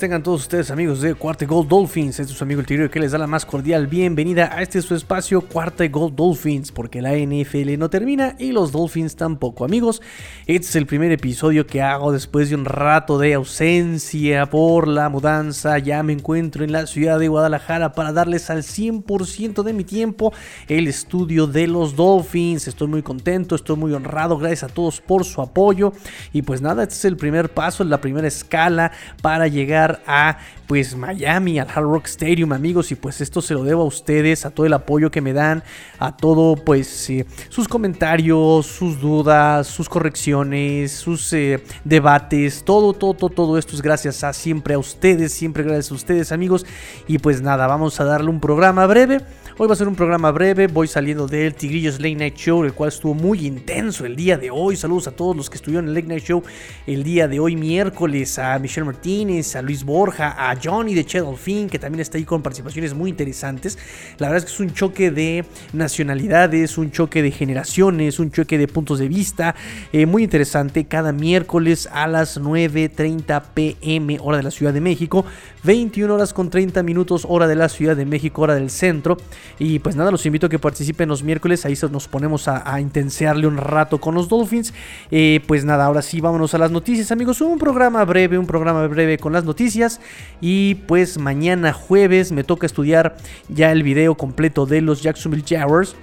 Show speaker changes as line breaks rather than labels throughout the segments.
tengan todos ustedes amigos de Cuarta Gold Dolphins. Este es su amigo el Tirio que les da la más cordial bienvenida a este su espacio Cuarta Gold Dolphins, porque la NFL no termina y los Dolphins tampoco. Amigos, este es el primer episodio que hago después de un rato de ausencia por la mudanza. Ya me encuentro en la ciudad de Guadalajara para darles al 100% de mi tiempo el estudio de los Dolphins. Estoy muy contento, estoy muy honrado, gracias a todos por su apoyo. Y pues nada, este es el primer paso, la primera escala para llegar a pues Miami, al Hard Rock Stadium, amigos, y pues esto se lo debo a ustedes, a todo el apoyo que me dan, a todo pues eh, sus comentarios, sus dudas, sus correcciones, sus eh, debates, todo, todo, todo, todo esto es gracias a siempre a ustedes, siempre gracias a ustedes, amigos, y pues nada, vamos a darle un programa breve. Hoy va a ser un programa breve, voy saliendo del Tigrillos Late Night Show, el cual estuvo muy intenso el día de hoy. Saludos a todos los que estuvieron en el Late Night Show el día de hoy, miércoles, a Michelle Martínez, a Luis Borja, a Johnny de Che Fin, que también está ahí con participaciones muy interesantes. La verdad es que es un choque de nacionalidades, un choque de generaciones, un choque de puntos de vista, eh, muy interesante. Cada miércoles a las 9.30 pm, hora de la Ciudad de México, 21 horas con 30 minutos, hora de la Ciudad de México, hora del centro. Y pues nada, los invito a que participen los miércoles. Ahí nos ponemos a, intensearle un rato con los Dolphins. Eh, pues nada, ahora sí, vámonos a las noticias, amigos. Un programa breve, un programa breve con las noticias. Y pues mañana jueves me toca estudiar ya el video completo de los Jacksonville Jaguars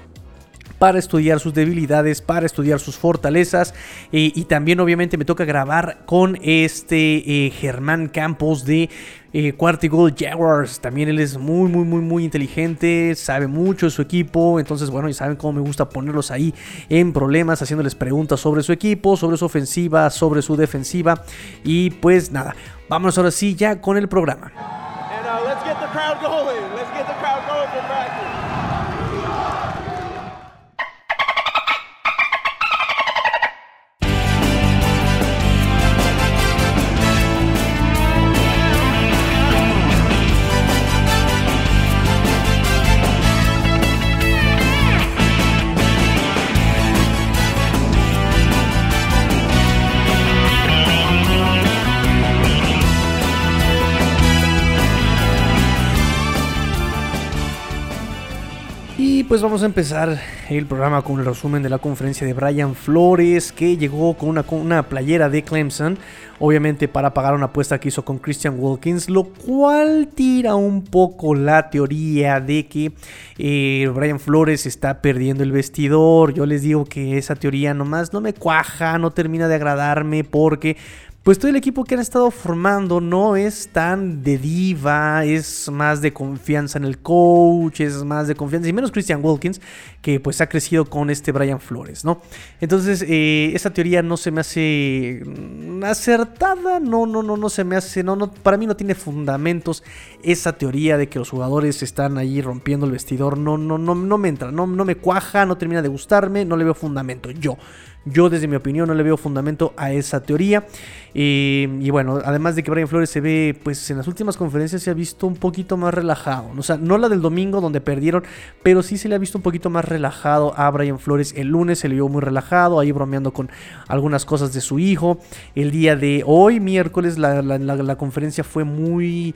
para estudiar sus debilidades, para estudiar sus fortalezas. Eh, y también obviamente me toca grabar con este eh, Germán Campos de eh, Jaguars. También él es muy, muy, muy, muy inteligente, sabe mucho de su equipo. Entonces, bueno, y saben cómo me gusta ponerlos ahí en problemas, haciéndoles preguntas sobre su equipo, sobre su ofensiva, sobre su defensiva. Y pues nada, vámonos ahora sí ya con el programa. Pues vamos a empezar el programa con el resumen de la conferencia de Brian Flores, que llegó con una, una playera de Clemson, obviamente para pagar una apuesta que hizo con Christian Wilkins, lo cual tira un poco la teoría de que eh, Brian Flores está perdiendo el vestidor. Yo les digo que esa teoría nomás no me cuaja, no termina de agradarme porque pues todo el equipo que han estado formando no es tan de diva, es más de confianza en el coach, es más de confianza, y menos Christian Wilkins, que pues ha crecido con este Brian Flores, ¿no? Entonces, eh, esa teoría no se me hace acertada, no, no, no, no se me hace, no, no, para mí no tiene fundamentos esa teoría de que los jugadores están ahí rompiendo el vestidor, no, no, no, no me entra, no, no me cuaja, no termina de gustarme, no le veo fundamento, yo. Yo desde mi opinión no le veo fundamento a esa teoría. y bueno, además de que Brian Flores se ve, pues en las últimas conferencias se ha visto un poquito más relajado. O sea, no la del domingo donde perdieron, pero sí se le ha visto un poquito más relajado a Brian Flores. El lunes se le vio muy relajado, ahí bromeando con algunas cosas de su hijo. El día de hoy, miércoles, la, conferencia fue muy...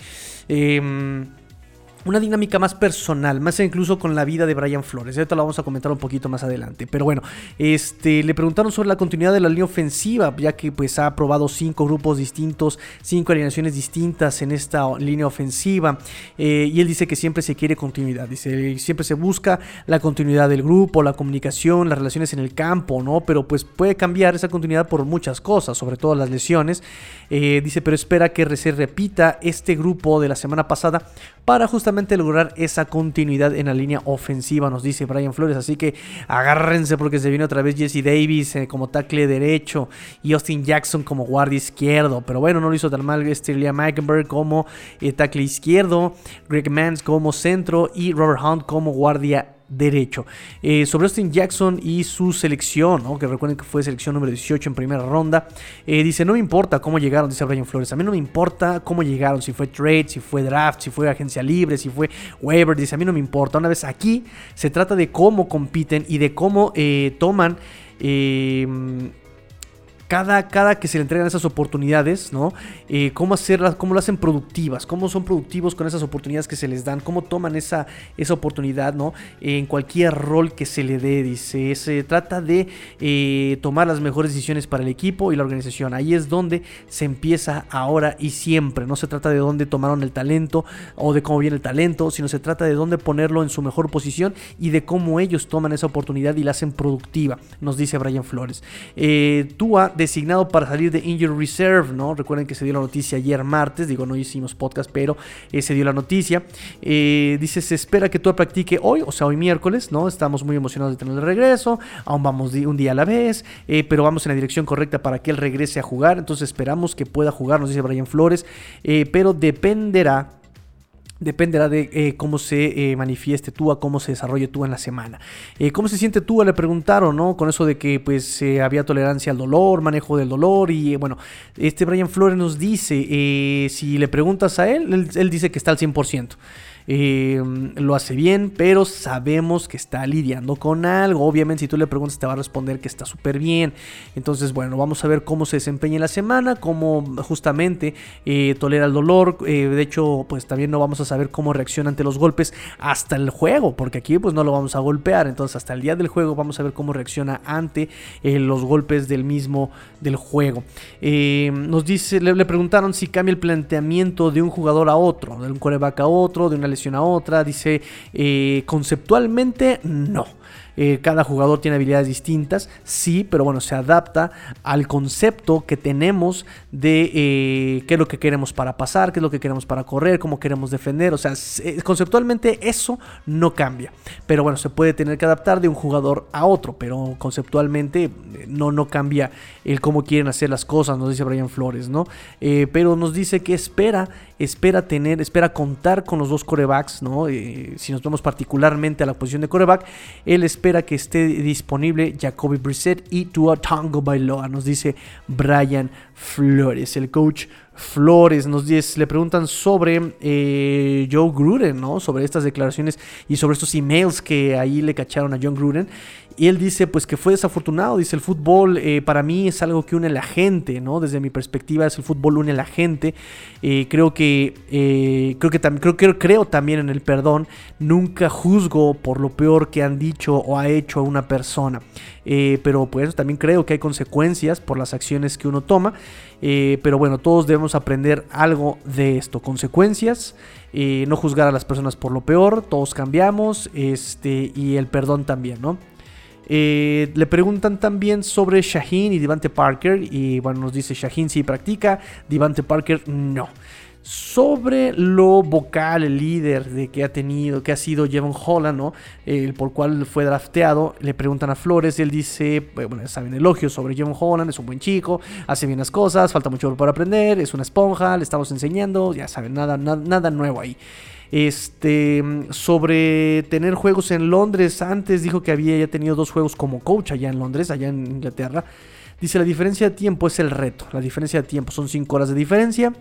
Em, una dinámica más personal, más incluso con la vida de Brian Flores. Ahorita lo vamos a comentar un poquito más adelante. Pero bueno, este, le preguntaron sobre la continuidad de la línea ofensiva, ya que pues ha probado cinco grupos distintos, cinco alineaciones distintas en esta línea ofensiva. Eh, y él dice que siempre se quiere continuidad. Dice, siempre se busca la continuidad del grupo, la comunicación, las relaciones en el campo, ¿no? Pero pues puede cambiar esa continuidad por muchas cosas, sobre todo las lesiones. Eh, dice, pero espera que se repita este grupo de la semana pasada para justamente lograr esa continuidad en la línea ofensiva, nos dice Brian Flores. Así que agárrense porque se viene otra vez Jesse Davis eh, como tackle derecho y Austin Jackson como guardia izquierdo. Pero bueno, no lo hizo tan mal este Liam Meikenberg como eh, tackle izquierdo, Greg Mans como centro y Robert Hunt como guardia derecho. Eh, sobre Austin Jackson y su selección, que recuerden que fue selección número 18 en primera ronda, eh, dice, no me importa cómo llegaron, dice Brian Flores, a mí no me importa cómo llegaron, si fue trade, si fue draft, si fue agencia libre, si fue waiver, dice, a mí no me importa. Una vez aquí se trata de cómo compiten y de cómo eh, toman cada, cada que se le entregan esas oportunidades, ¿no? Eh, cómo hacerlas, cómo lo hacen productivas, cómo son productivos con esas oportunidades que se les dan, cómo toman esa, esa oportunidad, ¿no? en cualquier rol que se le dé, dice. Se trata de eh, tomar las mejores decisiones para el equipo y la organización. Ahí es donde se empieza ahora y siempre. No se trata de dónde tomaron el talento o de cómo viene el talento, sino se trata de dónde ponerlo en su mejor posición y de cómo ellos toman esa oportunidad y la hacen productiva, nos dice Brian Flores. Eh, Tua designado para salir de Injury Reserve, ¿no? Recuerden que se dio la noticia ayer martes, digo, no hicimos podcast, pero eh, se dio la noticia. Eh, dice, se espera que Tua practique hoy, o sea, hoy miércoles, ¿no? Estamos muy emocionados de tener el regreso, aún vamos un día a la vez, pero vamos en la dirección correcta para que él regrese a jugar, entonces esperamos que pueda jugar, nos dice Brian Flores, pero dependerá Dependerá de eh, cómo se eh, manifieste Tua, cómo se desarrolle Tua en la semana. Eh, ¿Cómo se siente Tua? Le preguntaron, ¿no? Con eso de que pues había tolerancia al dolor, manejo del dolor. Y bueno, este Brian Flores nos dice, si le preguntas a él, él, él dice que está al 100%. Eh, lo hace bien, pero sabemos que está lidiando con algo. Obviamente, si tú le preguntas, te va a responder que está súper bien. Entonces, bueno, vamos a ver cómo se desempeña en la semana, cómo justamente eh, tolera el dolor. Eh, de hecho, pues también no vamos a saber cómo reacciona ante los golpes hasta el juego, porque aquí pues no lo vamos a golpear. Entonces, hasta el día del juego vamos a ver cómo reacciona ante los golpes del mismo del juego. nos dice, le, le, preguntaron si cambia el planteamiento de un jugador a otro, de un coreback a otro, de una lesión a otra. Dice, eh, conceptualmente no. Eh, cada jugador tiene habilidades distintas, sí, pero bueno, se adapta al concepto que tenemos de eh, qué es lo que queremos para pasar, qué es lo que queremos para correr, cómo queremos defender. O sea, eh, conceptualmente eso no cambia. Pero bueno, se puede tener que adaptar de un jugador a otro, pero conceptualmente no, no cambia el cómo quieren hacer las cosas, nos dice Brian Flores, ¿no? pero nos dice que espera, espera tener, espera contar con los dos corebacks, ¿no? si nos vemos particularmente a la posición de coreback, espera que esté disponible Jacoby Brissett y Tua Tango Bailoa, nos dice Brian Flores, el coach Flores. Nos dice, le preguntan sobre eh, Joe Gruden, ¿no? Sobre estas declaraciones y sobre estos emails que ahí le cacharon a John Gruden. Y él dice, pues que fue desafortunado. Dice, el fútbol eh, para mí es algo que une a la gente, ¿no? Desde mi perspectiva, es el fútbol une a la gente. Eh, creo que, creo que también, creo, creo, creo también en el perdón. Nunca juzgo por lo peor que han dicho o ha hecho a una persona. pero pues también creo que hay consecuencias por las acciones que uno toma. Pero bueno, todos debemos aprender algo de esto. Consecuencias. no juzgar a las personas por lo peor, todos cambiamos, este, y el perdón también, ¿no? Eh, le preguntan también sobre Shaheen y Devante Parker. Y bueno, nos dice Shaheen sí practica, Devante Parker no. Sobre lo vocal, el líder de que ha tenido, que ha sido Jevon Holland. El por cual fue drafteado, le preguntan a Flores y él dice, bueno, saben elogios sobre Jevon Holland, es un buen chico, hace bien las cosas, falta mucho por aprender, es una esponja, le estamos enseñando, ya saben, nada, nada, nada nuevo ahí. Este, sobre tener juegos en Londres, antes dijo que había ya tenido dos juegos como coach allá en Londres, allá en Inglaterra. Dice, la diferencia de tiempo es el reto. La diferencia de tiempo son 5 horas de diferencia.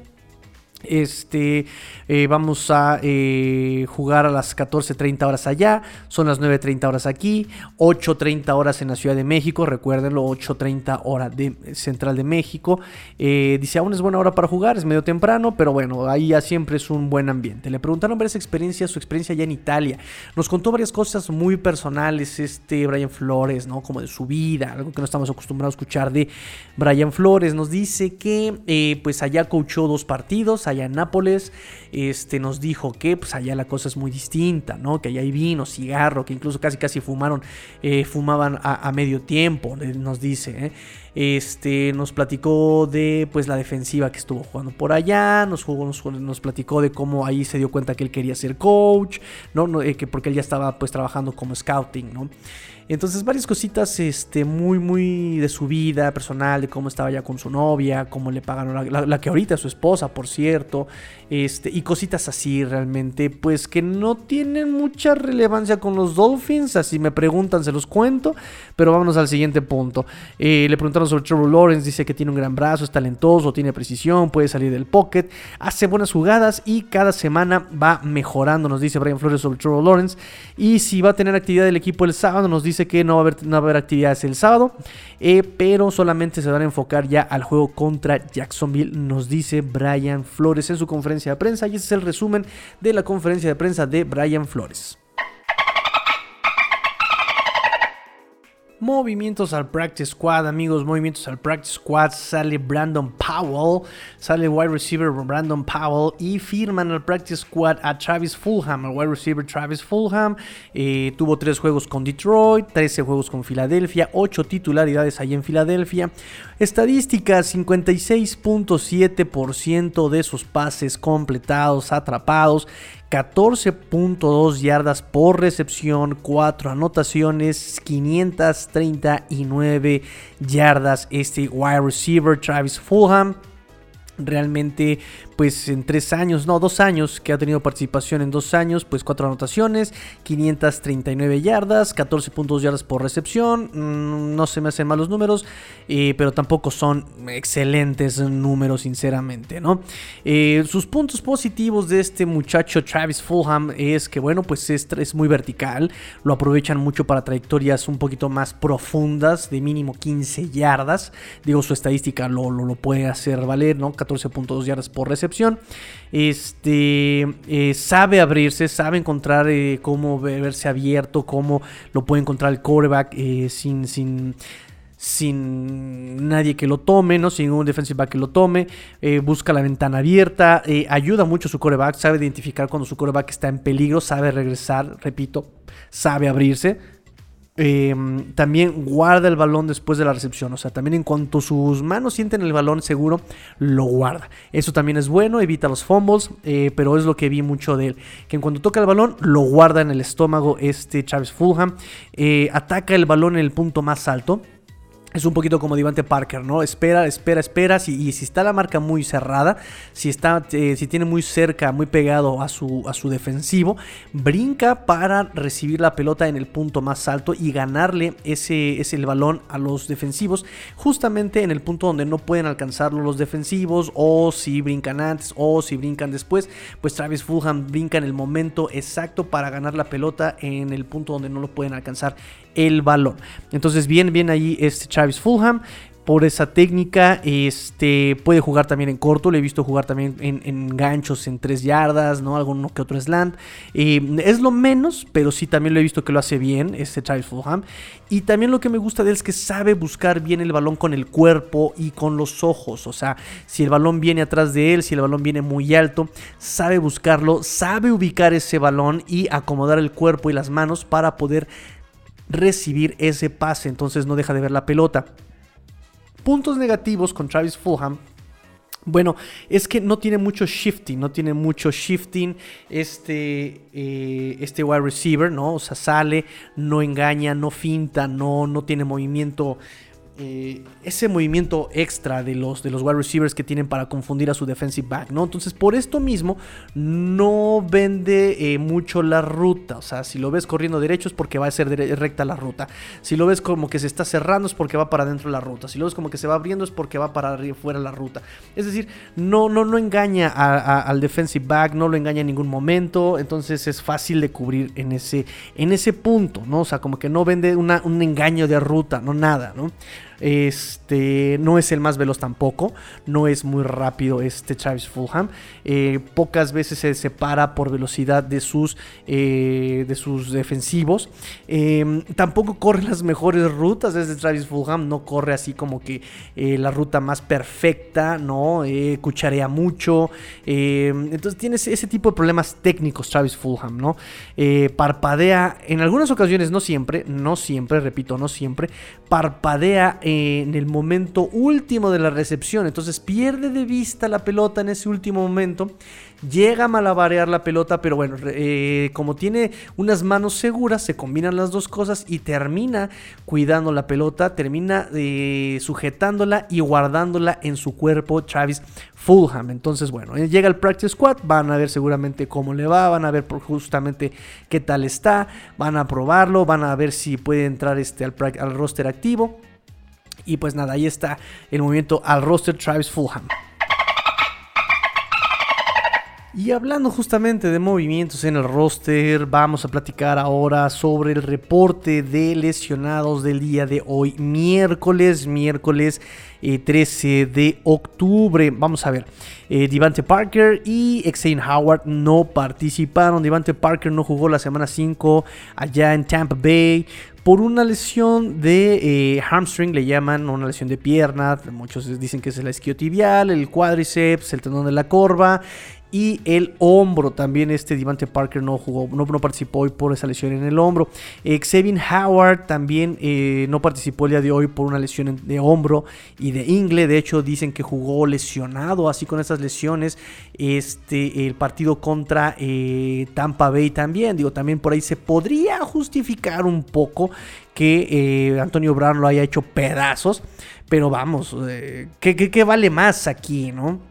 Este, eh, vamos a eh, jugar a las 14.30 horas allá, son las 9.30 horas aquí, 8.30 horas en la Ciudad de México, recuérdenlo, 8.30 hora de Central de México. Eh, dice, aún es buena hora para jugar, es medio temprano, pero bueno, ahí ya siempre es un buen ambiente. Le preguntaron ver esa experiencia, su experiencia allá en Italia. Nos contó varias cosas muy personales, este Brian Flores, ¿no? Como de su vida, algo que no estamos acostumbrados a escuchar de Brian Flores. Nos dice que pues allá coachó dos partidos, allá en Nápoles, este, nos dijo que pues allá la cosa es muy distinta, ¿no? Que allá hay vino, cigarro, que incluso casi casi fumaron, eh, fumaban a, medio tiempo, nos dice, ¿eh? Este, nos platicó de pues la defensiva que estuvo jugando por allá, nos, jugó, nos, platicó de cómo ahí se dio cuenta que él quería ser coach, ¿no? Eh, que porque él ya estaba pues trabajando como scouting, ¿no? Entonces varias cositas este, muy, muy de su vida personal, de cómo estaba ya con su novia, cómo le pagaron la, que ahorita es su esposa, por cierto, este, y cositas así realmente, pues que no tienen mucha relevancia con los Dolphins, así me preguntan, se los cuento, pero vámonos al siguiente punto. Eh, le preguntaron sobre Trevor Lawrence, dice que tiene un gran brazo, es talentoso, tiene precisión, puede salir del pocket, hace buenas jugadas y cada semana va mejorando, nos dice Brian Flores sobre Trevor Lawrence, y si va a tener actividad del equipo el sábado, nos dice que no va a haber, no va a haber actividades el sábado, eh, pero solamente se van a enfocar ya al juego contra Jacksonville, nos dice Brian Flores en su conferencia de prensa. Y ese es el resumen de la conferencia de prensa de Brian Flores. Movimientos al Practice Squad, amigos, movimientos al Practice Squad. Sale Brandon Powell, sale wide receiver Brandon Powell y firman al Practice Squad a Travis Fulham, el wide receiver Travis Fulham. Eh, tuvo tres juegos con Detroit, 13 juegos con Filadelfia, 8 titularidades ahí en Filadelfia. Estadísticas: 56.7% de sus pases completados, atrapados. 14.2 yardas por recepción, 4 anotaciones, 539 yardas. Este wide receiver Travis Fulham realmente pues en tres años, no, dos años, que ha tenido participación en dos años, pues cuatro anotaciones, 539 yardas, 14.2 yardas por recepción, mm, no se me hacen malos números, eh, pero tampoco son excelentes números, sinceramente, ¿no? Eh, sus puntos positivos de este muchacho Travis Fulham es que, bueno, pues es, es muy vertical, lo aprovechan mucho para trayectorias un poquito más profundas, de mínimo 15 yardas, digo, su estadística lo, lo, lo puede hacer valer, ¿no? 14.2 yardas por recepción este eh, sabe abrirse, sabe encontrar eh, cómo verse abierto, cómo lo puede encontrar el quarterback eh, sin, sin, sin nadie que lo tome, ¿no? sin un defensive back que lo tome, busca la ventana abierta, ayuda mucho su coreback, sabe identificar cuando su coreback está en peligro, sabe regresar, repito, sabe abrirse. Em, también guarda el balón después de la recepción. O sea, también en cuanto sus manos sienten el balón seguro, lo guarda. Eso también es bueno, evita los fumbles, eh, pero es lo que vi mucho de él. Que en cuanto toca el balón, lo guarda en el estómago este Travis Fulham. Eh, ataca el balón en el punto más alto. Es un poquito como Divante Parker, ¿no? Espera, espera, espera. y si está la marca muy cerrada, si, está, eh, si tiene muy cerca, muy pegado a su, a su defensivo, brinca para recibir la pelota en el punto más alto y ganarle ese, ese el balón a los defensivos, justamente en el punto donde no pueden alcanzarlo los defensivos, o si brincan antes, o si brincan después. Pues Travis Fulham brinca en el momento exacto para ganar la pelota en el punto donde no lo pueden alcanzar el balón. Entonces, bien, bien ahí este Travis Fulham por esa técnica. Este puede jugar también en corto. Le he visto jugar también en, ganchos en 3 yardas, ¿no? Alguno que otro slant. es lo menos, pero sí también lo he visto que lo hace bien, este Travis Fulham. Y también lo que me gusta de él es que sabe buscar bien el balón con el cuerpo y con los ojos. O sea, si el balón viene atrás de él, si el balón viene muy alto, sabe buscarlo, sabe ubicar ese balón y acomodar el cuerpo y las manos para poder recibir ese pase, entonces no deja de ver la pelota. Puntos negativos con Travis Fulham. Bueno, es que no tiene mucho shifting, no tiene mucho shifting este, eh, este wide receiver, ¿no? O sea, sale, no engaña, no finta, no, no tiene movimiento eh, ese movimiento extra de los, de los wide receivers que tienen para confundir a su defensive back, ¿no? Entonces, por esto mismo, no vende eh, mucho la ruta. O sea, si lo ves corriendo derecho es porque va a ser recta la ruta. Si lo ves como que se está cerrando es porque va para adentro la ruta. Si lo ves como que se va abriendo es porque va para fuera la ruta. Es decir, no, no, no engaña al defensive back, no lo engaña en ningún momento. Entonces es fácil de cubrir en ese, en ese punto, ¿no? O sea, como que no vende un engaño de ruta, no nada, ¿no? Este no es el más veloz tampoco. No es muy rápido este Travis Fulham. Eh, pocas veces se separa por velocidad de sus, eh, de sus defensivos. Em, tampoco corre las mejores rutas desde Travis Fulham. No corre así como que eh, la ruta más perfecta. No cucharea mucho. Em, entonces tiene ese, tipo de problemas técnicos Travis Fulham. ¿no? parpadea en algunas ocasiones, no siempre. No siempre, repito, no siempre. Parpadea en el momento último de la recepción. Entonces pierde de vista la pelota en ese último momento. Llega a malabarear la pelota, pero bueno, eh, como tiene unas manos seguras, se combinan las dos cosas y termina cuidando la pelota, termina eh, sujetándola y guardándola en su cuerpo Travis Fulham. Entonces, bueno, eh, llega el practice squad, van a ver seguramente cómo le va, van a ver justamente qué tal está, van a probarlo, van a ver si puede entrar este al roster activo. Y pues nada, ahí está el movimiento al roster Travis Fulham. Y hablando justamente de movimientos en el roster, vamos a platicar ahora sobre el reporte de lesionados del día de hoy, miércoles, miércoles 13 eh, de octubre. Vamos a ver, eh, Devante Parker y Xavier Howard no participaron. Devante Parker no jugó la semana 5 allá en Tampa Bay por una lesión de eh, hamstring, le llaman una lesión de pierna. Muchos dicen que es el isquiotibial, el cuádriceps, el tendón de la corva y el hombro. También este Devante Parker no jugó, no, participó hoy por esa lesión en el hombro. Eh, Xavier Howard también eh, no participó el día de hoy por una lesión de hombro y de ingle. De hecho, dicen que jugó lesionado, así con esas lesiones. Este, el partido contra eh, Tampa Bay también. Digo, también por ahí se podría justificar un poco que Antonio Brown lo haya hecho pedazos. Pero vamos, ¿qué, qué vale más aquí, no?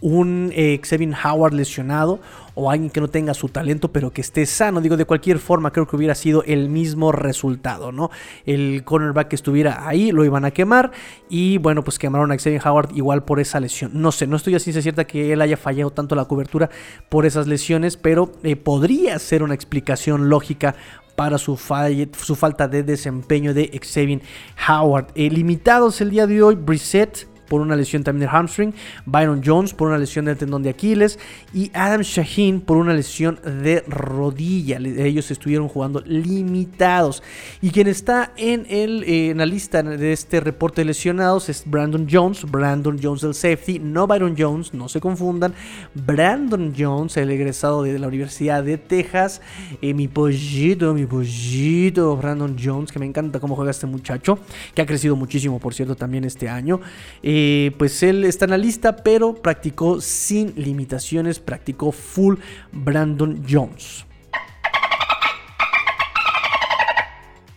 un eh, Xavier Howard lesionado o alguien que no tenga su talento pero que esté sano. Digo, de cualquier forma creo que hubiera sido el mismo resultado, ¿no? El cornerback que estuviera ahí lo iban a quemar y bueno, pues quemaron a Xavier Howard igual por esa lesión. No sé, no estoy así se cierta que él haya fallado tanto la cobertura por esas lesiones, pero eh, podría ser una explicación lógica para su, su, falta de desempeño de Xavier Howard. Eh, limitados el día de hoy, Brissett por una lesión también del hamstring, Byron Jones por una lesión del tendón de Aquiles y Adam Shaheen por una lesión de rodilla. Ellos estuvieron jugando limitados. Y quien está en, el, eh, en la lista de este reporte de lesionados es Brandon Jones, Brandon Jones del safety, no Byron Jones, no se confundan. Brandon Jones, el egresado de la Universidad de Texas, eh, mi pollito, mi pollito, Brandon Jones, que me encanta cómo juega este muchacho, que ha crecido muchísimo, por cierto, también este año. Eh, eh, pues él está en la lista, pero practicó sin limitaciones, practicó full Brandon Jones.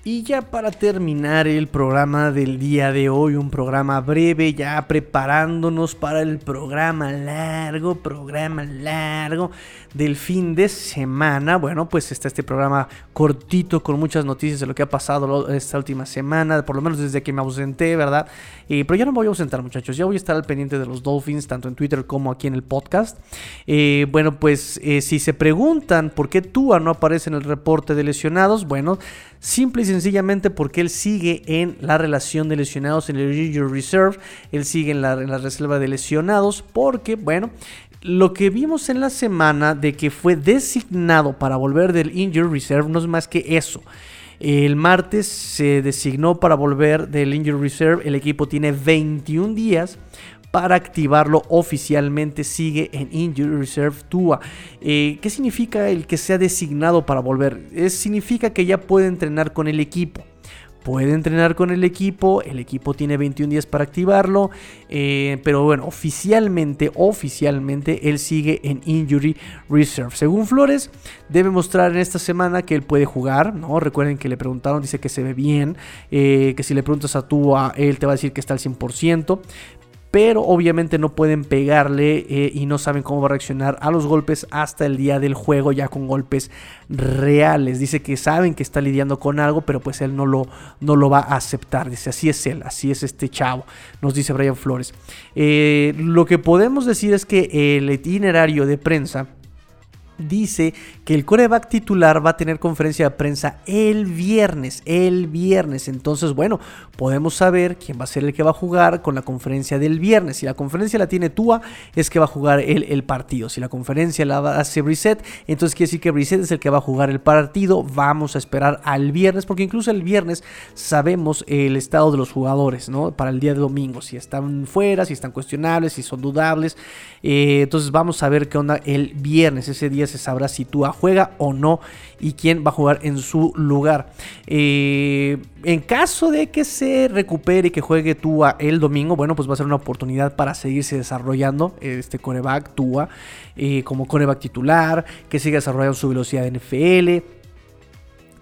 Y ya para terminar el programa del día de hoy, un programa breve, ya preparándonos para el programa largo, programa largo del fin de semana. Bueno, pues está este programa cortito con muchas noticias de lo que ha pasado esta última semana, por lo menos desde que me ausenté, ¿verdad? Eh, pero ya no me voy a ausentar, muchachos, ya voy a estar al pendiente de los Dolphins, tanto en Twitter como aquí en el podcast. Eh, bueno, pues eh, si se preguntan por qué Tua no aparece en el reporte de lesionados, bueno, simple y sencillamente porque él sigue en la relación de lesionados en el Injury Reserve, él sigue en la, reserva de lesionados porque, bueno, lo que vimos en la semana de que fue designado para volver del Injury Reserve no es más que eso. El martes se designó para volver del Injury Reserve. El equipo tiene 21 días para activarlo oficialmente sigue en Injury Reserve Tua. Eh, ¿Qué significa el que sea designado para volver? Significa que ya puede entrenar con el equipo puede entrenar con el equipo, el equipo tiene 21 días para activarlo, eh, pero bueno, oficialmente, oficialmente él sigue en Injury Reserve. Según Flores, debe mostrar en esta semana que él puede jugar, ¿no? Recuerden que le preguntaron, dice que se ve bien, eh, que si le preguntas a Tua, él te va a decir que está al 100%, pero obviamente no pueden pegarle eh, y no saben cómo va a reaccionar a los golpes hasta el día del juego ya con golpes reales. Dice que saben que está lidiando con algo, pero pues él no lo, no lo va a aceptar. Dice, así es él, así es este chavo, nos dice Brian Flores. Eh, lo que podemos decir es que el itinerario de prensa dice que el coreback titular va a tener conferencia de prensa el viernes, el viernes. Entonces, bueno, podemos saber quién va a ser el que va a jugar con la conferencia del viernes. Si la conferencia la tiene Tua, es que va a jugar el, partido. Si la conferencia la hace Reset, entonces quiere decir que Reset es el que va a jugar el partido. Vamos a esperar al viernes, porque incluso el viernes sabemos el estado de los jugadores, ¿no? Para el día de domingo, si están fuera, si están cuestionables, si son dudables. Eh, entonces vamos a ver qué onda el viernes. Ese día se sabrá si Tua juega o no y quién va a jugar en su lugar. Eh, en caso de que se recupere y que juegue Tua el domingo, bueno, pues va a ser una oportunidad para seguirse desarrollando este coreback Tua eh, como coreback titular, que siga desarrollando su velocidad de NFL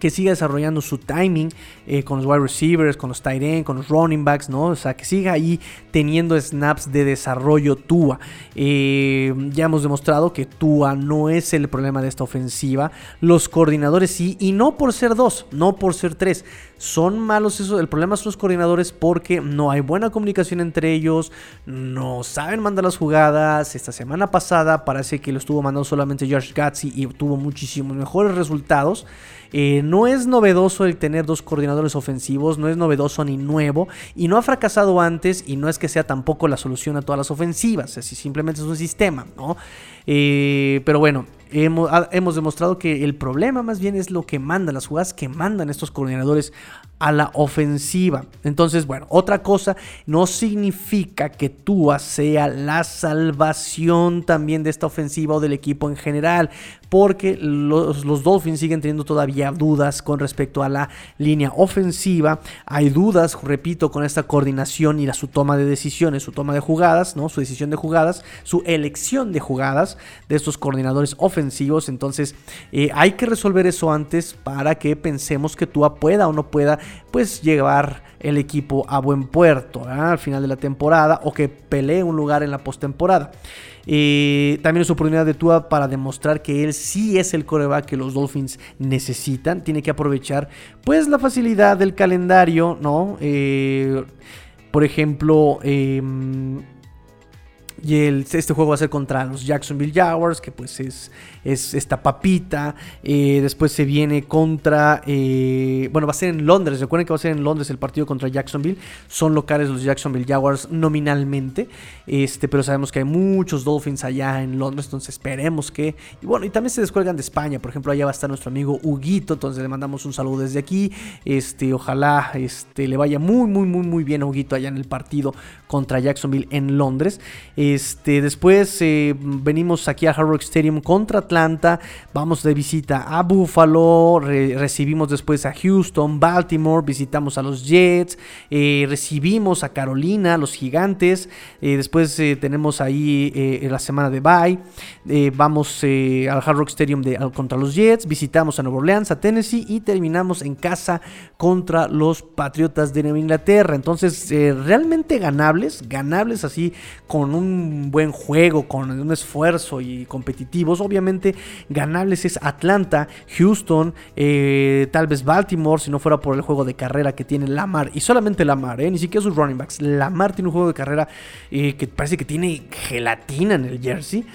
que siga desarrollando su timing eh, con los wide receivers, con los tight end, con los running backs, ¿no? O sea, que siga ahí teniendo snaps de desarrollo Tua. Eh, ya hemos demostrado que Tua no es el problema de esta ofensiva. Los coordinadores sí, y no por ser dos, no por ser tres. Son malos eso. El problema son los coordinadores porque no hay buena comunicación entre ellos, no saben mandar las jugadas. Esta semana pasada parece que lo estuvo mandando solamente Josh Gatzi y tuvo muchísimos mejores resultados. Eh, no es novedoso el tener dos coordinadores ofensivos, no es novedoso ni nuevo y no ha fracasado antes y no es que sea tampoco la solución a todas las ofensivas, así simplemente es un sistema, ¿no? Eh, pero bueno, hemos, demostrado que el problema más bien es lo que mandan, las jugadas que mandan estos coordinadores a la ofensiva. Entonces, bueno, otra cosa no significa que Tua sea la salvación también de esta ofensiva o del equipo en general, porque los, los, Dolphins siguen teniendo todavía dudas con respecto a la línea ofensiva. Hay dudas, repito, con esta coordinación y la, su toma de decisiones, su toma de jugadas, ¿no? Su decisión de jugadas, su elección de jugadas de estos coordinadores ofensivos. Entonces, eh, hay que resolver eso antes para que pensemos que Tua pueda o no pueda pues llevar el equipo a buen puerto al final de la temporada o que pelee un lugar en la postemporada. Eh, también es oportunidad de Tua para demostrar que él sí es el coreback que los Dolphins necesitan. Tiene que aprovechar pues la facilidad del calendario, ¿no? Eh, por ejemplo, em, y este juego va a ser contra los Jacksonville Jaguars, que pues es, es esta papita. Eh, después se viene contra, eh, bueno, va a ser en Londres. Recuerden que va a ser en Londres el partido contra Jacksonville. Son locales los Jacksonville Jaguars nominalmente, este, pero sabemos que hay muchos Dolphins allá en Londres, entonces esperemos que... Y bueno, y también se descuelgan de España. Por ejemplo, allá va a estar nuestro amigo Huguito, entonces le mandamos un saludo desde aquí. Este, ojalá este, le vaya muy, muy, muy, muy bien a Huguito allá en el partido contra Jacksonville en Londres. Este, después eh, venimos aquí a Hard Stadium contra Atlanta, vamos de visita a Buffalo, recibimos después a Houston, Baltimore, visitamos a los Jets, eh, recibimos a Carolina, los Gigantes, eh, después tenemos ahí la semana de bye, vamos al Hard Rock Stadium contra los Jets, visitamos a Nueva Orleans, a Tennessee y terminamos en casa contra los Patriotas de Nueva Inglaterra. Entonces, realmente ganables, ganables así con un buen juego, con un esfuerzo y competitivos, obviamente ganables es Atlanta, Houston, eh, tal vez Baltimore, si no fuera por el juego de carrera que tiene Lamar, y solamente Lamar, eh, ni siquiera sus running backs. Lamar tiene un juego de carrera eh, que parece que tiene gelatina en el jersey.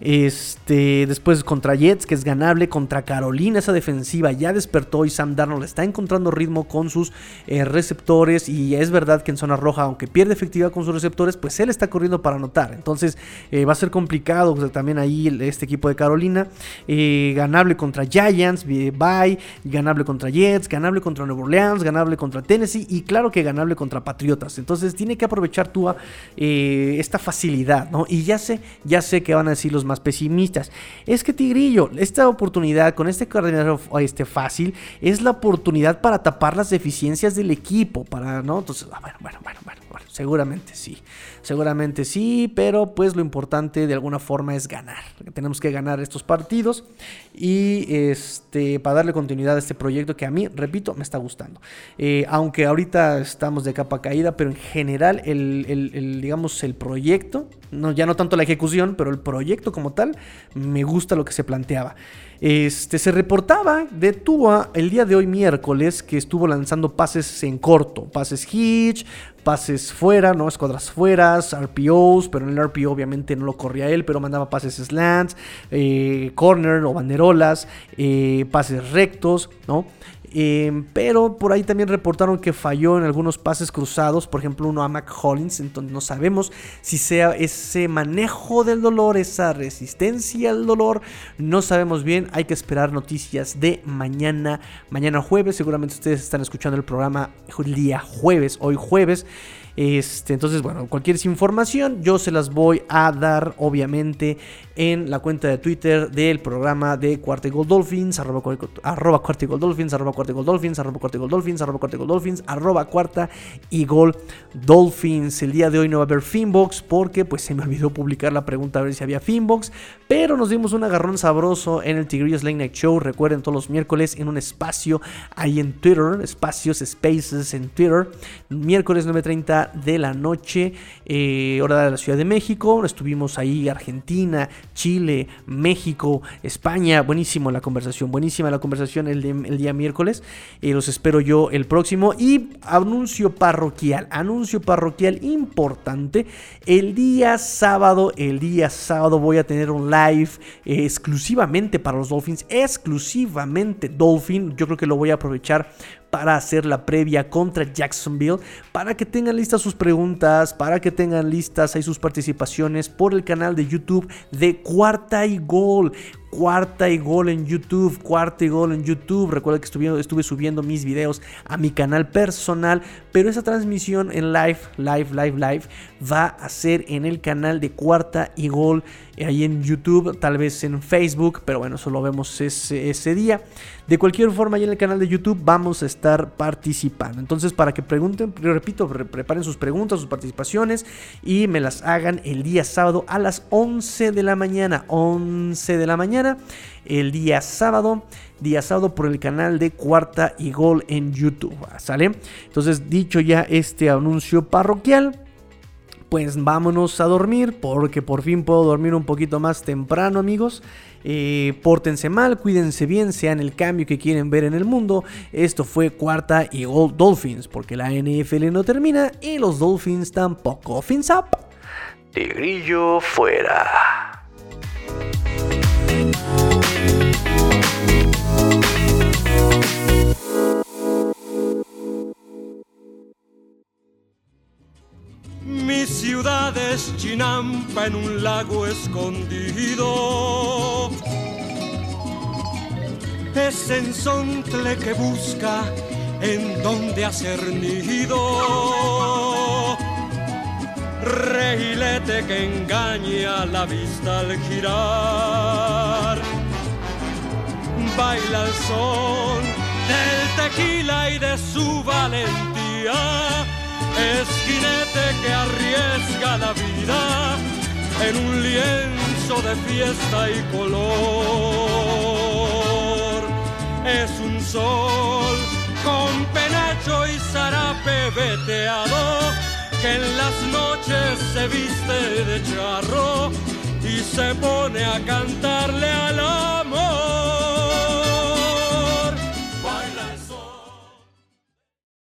Este, después contra Jets, que es ganable. Contra Carolina, esa defensiva ya despertó y Sam Darnold está encontrando ritmo con sus eh, receptores. Y es verdad que en zona roja, aunque pierde efectividad con sus receptores, pues él está corriendo para anotar. Entonces eh, va a ser complicado también ahí este equipo de Carolina. Eh, ganable contra Giants, bye. Ganable contra Jets, ganable contra Nueva Orleans, ganable contra Tennessee y claro que ganable contra Patriotas. Entonces tiene que aprovechar tú esta facilidad, ¿no? Y ya sé, ya sé que van a decir los más pesimistas. Es que Tigrillo, esta oportunidad con este coordinador este, fácil es la oportunidad para tapar las deficiencias del equipo, para, ¿no? Entonces, ah, bueno, bueno, bueno, bueno, bueno seguramente sí. Seguramente sí, pero pues lo importante de alguna forma es ganar. Tenemos que ganar estos partidos y este para darle continuidad a este proyecto que a mí, repito, me está gustando. Eh, aunque ahorita estamos de capa caída, pero en general el, digamos el proyecto, no, ya no tanto la ejecución, pero el proyecto como tal, me gusta lo que se planteaba. Este, se reportaba de Tua el día de hoy miércoles que estuvo lanzando pases en corto, pases hitch, pases fuera, ¿no? Escuadras fuera, RPOs, pero en el RPO obviamente no lo corría él, pero mandaba pases slants, eh, corner o banderolas, eh, pases rectos, ¿no? Em, pero por ahí también reportaron que falló en algunos pases cruzados, por ejemplo uno a Mac Hollins, entonces no sabemos si sea ese manejo del dolor, esa resistencia al dolor, no sabemos bien, hay que esperar noticias de mañana, mañana jueves, seguramente ustedes están escuchando el programa el día jueves, hoy jueves. Este, entonces, bueno, cualquier información yo se las voy a dar, obviamente, en la cuenta de Twitter del programa de Cuarta Gold Dolphins, arroba, arroba Cuarta Gold Dolphins, arroba Cuarta Gold Dolphins, arroba Cuarta Gold Dolphins, arroba Cuarta Gold Dolphins, arroba Cuarta y Gol Dolphins. El día de hoy no va a haber Finbox porque pues se me olvidó publicar la pregunta a ver si había Finbox, pero nos dimos un agarrón sabroso en el Tigrillos Late Night Show. Recuerden todos los miércoles en un espacio ahí en Twitter, espacios, spaces en Twitter, miércoles 9.30 de la noche, eh, hora de la Ciudad de México. Estuvimos ahí Argentina, Chile, México, España. Buenísimo la conversación, buenísima la conversación el, día miércoles. Eh, los espero yo el próximo. Y anuncio parroquial, anuncio parroquial importante. El día sábado, el día sábado voy a tener un live eh, exclusivamente para los Dolphins, exclusivamente Dolphin. Yo creo que lo voy a aprovechar para hacer la previa contra Jacksonville, para que tengan listas sus preguntas, para que tengan listas ahí sus participaciones por el canal de YouTube de Cuarta y Gol cuarta y gol en YouTube, cuarta y gol en YouTube. Recuerda que estuve, estuve, subiendo mis videos a mi canal personal, pero esa transmisión en live, live, live, live va a ser en el canal de cuarta y gol eh, ahí en YouTube, tal vez en Facebook, pero bueno, eso lo vemos ese, día. De cualquier forma, ahí en el canal de YouTube vamos a estar participando. Entonces, para que pregunten, repito, preparen sus preguntas, sus participaciones y me las hagan el día sábado a las 11 de la mañana. 11 de la mañana, el día sábado día sábado por el canal de Cuarta y Gol en YouTube. ¿Sale? Entonces, dicho ya este anuncio parroquial, pues vámonos a dormir porque por fin puedo dormir un poquito más temprano amigos. Eh, pórtense mal, cuídense bien, sean el cambio que quieren ver en el mundo. Esto fue cuarta y Gold Dolphins porque la NFL no termina y los Dolphins tampoco. Fins up. Tigrillo fuera.
Mi ciudad es Chinampa en un lago escondido. Es ensontle que busca en donde hacer nido. Reilete que engaña la vista al girar. Baila el son del tequila y de su valentía esquinete que arriesga la vida en un lienzo de fiesta y color. Es un sol con penacho y zarape veteado que en las noches se viste de charro y se pone a cantar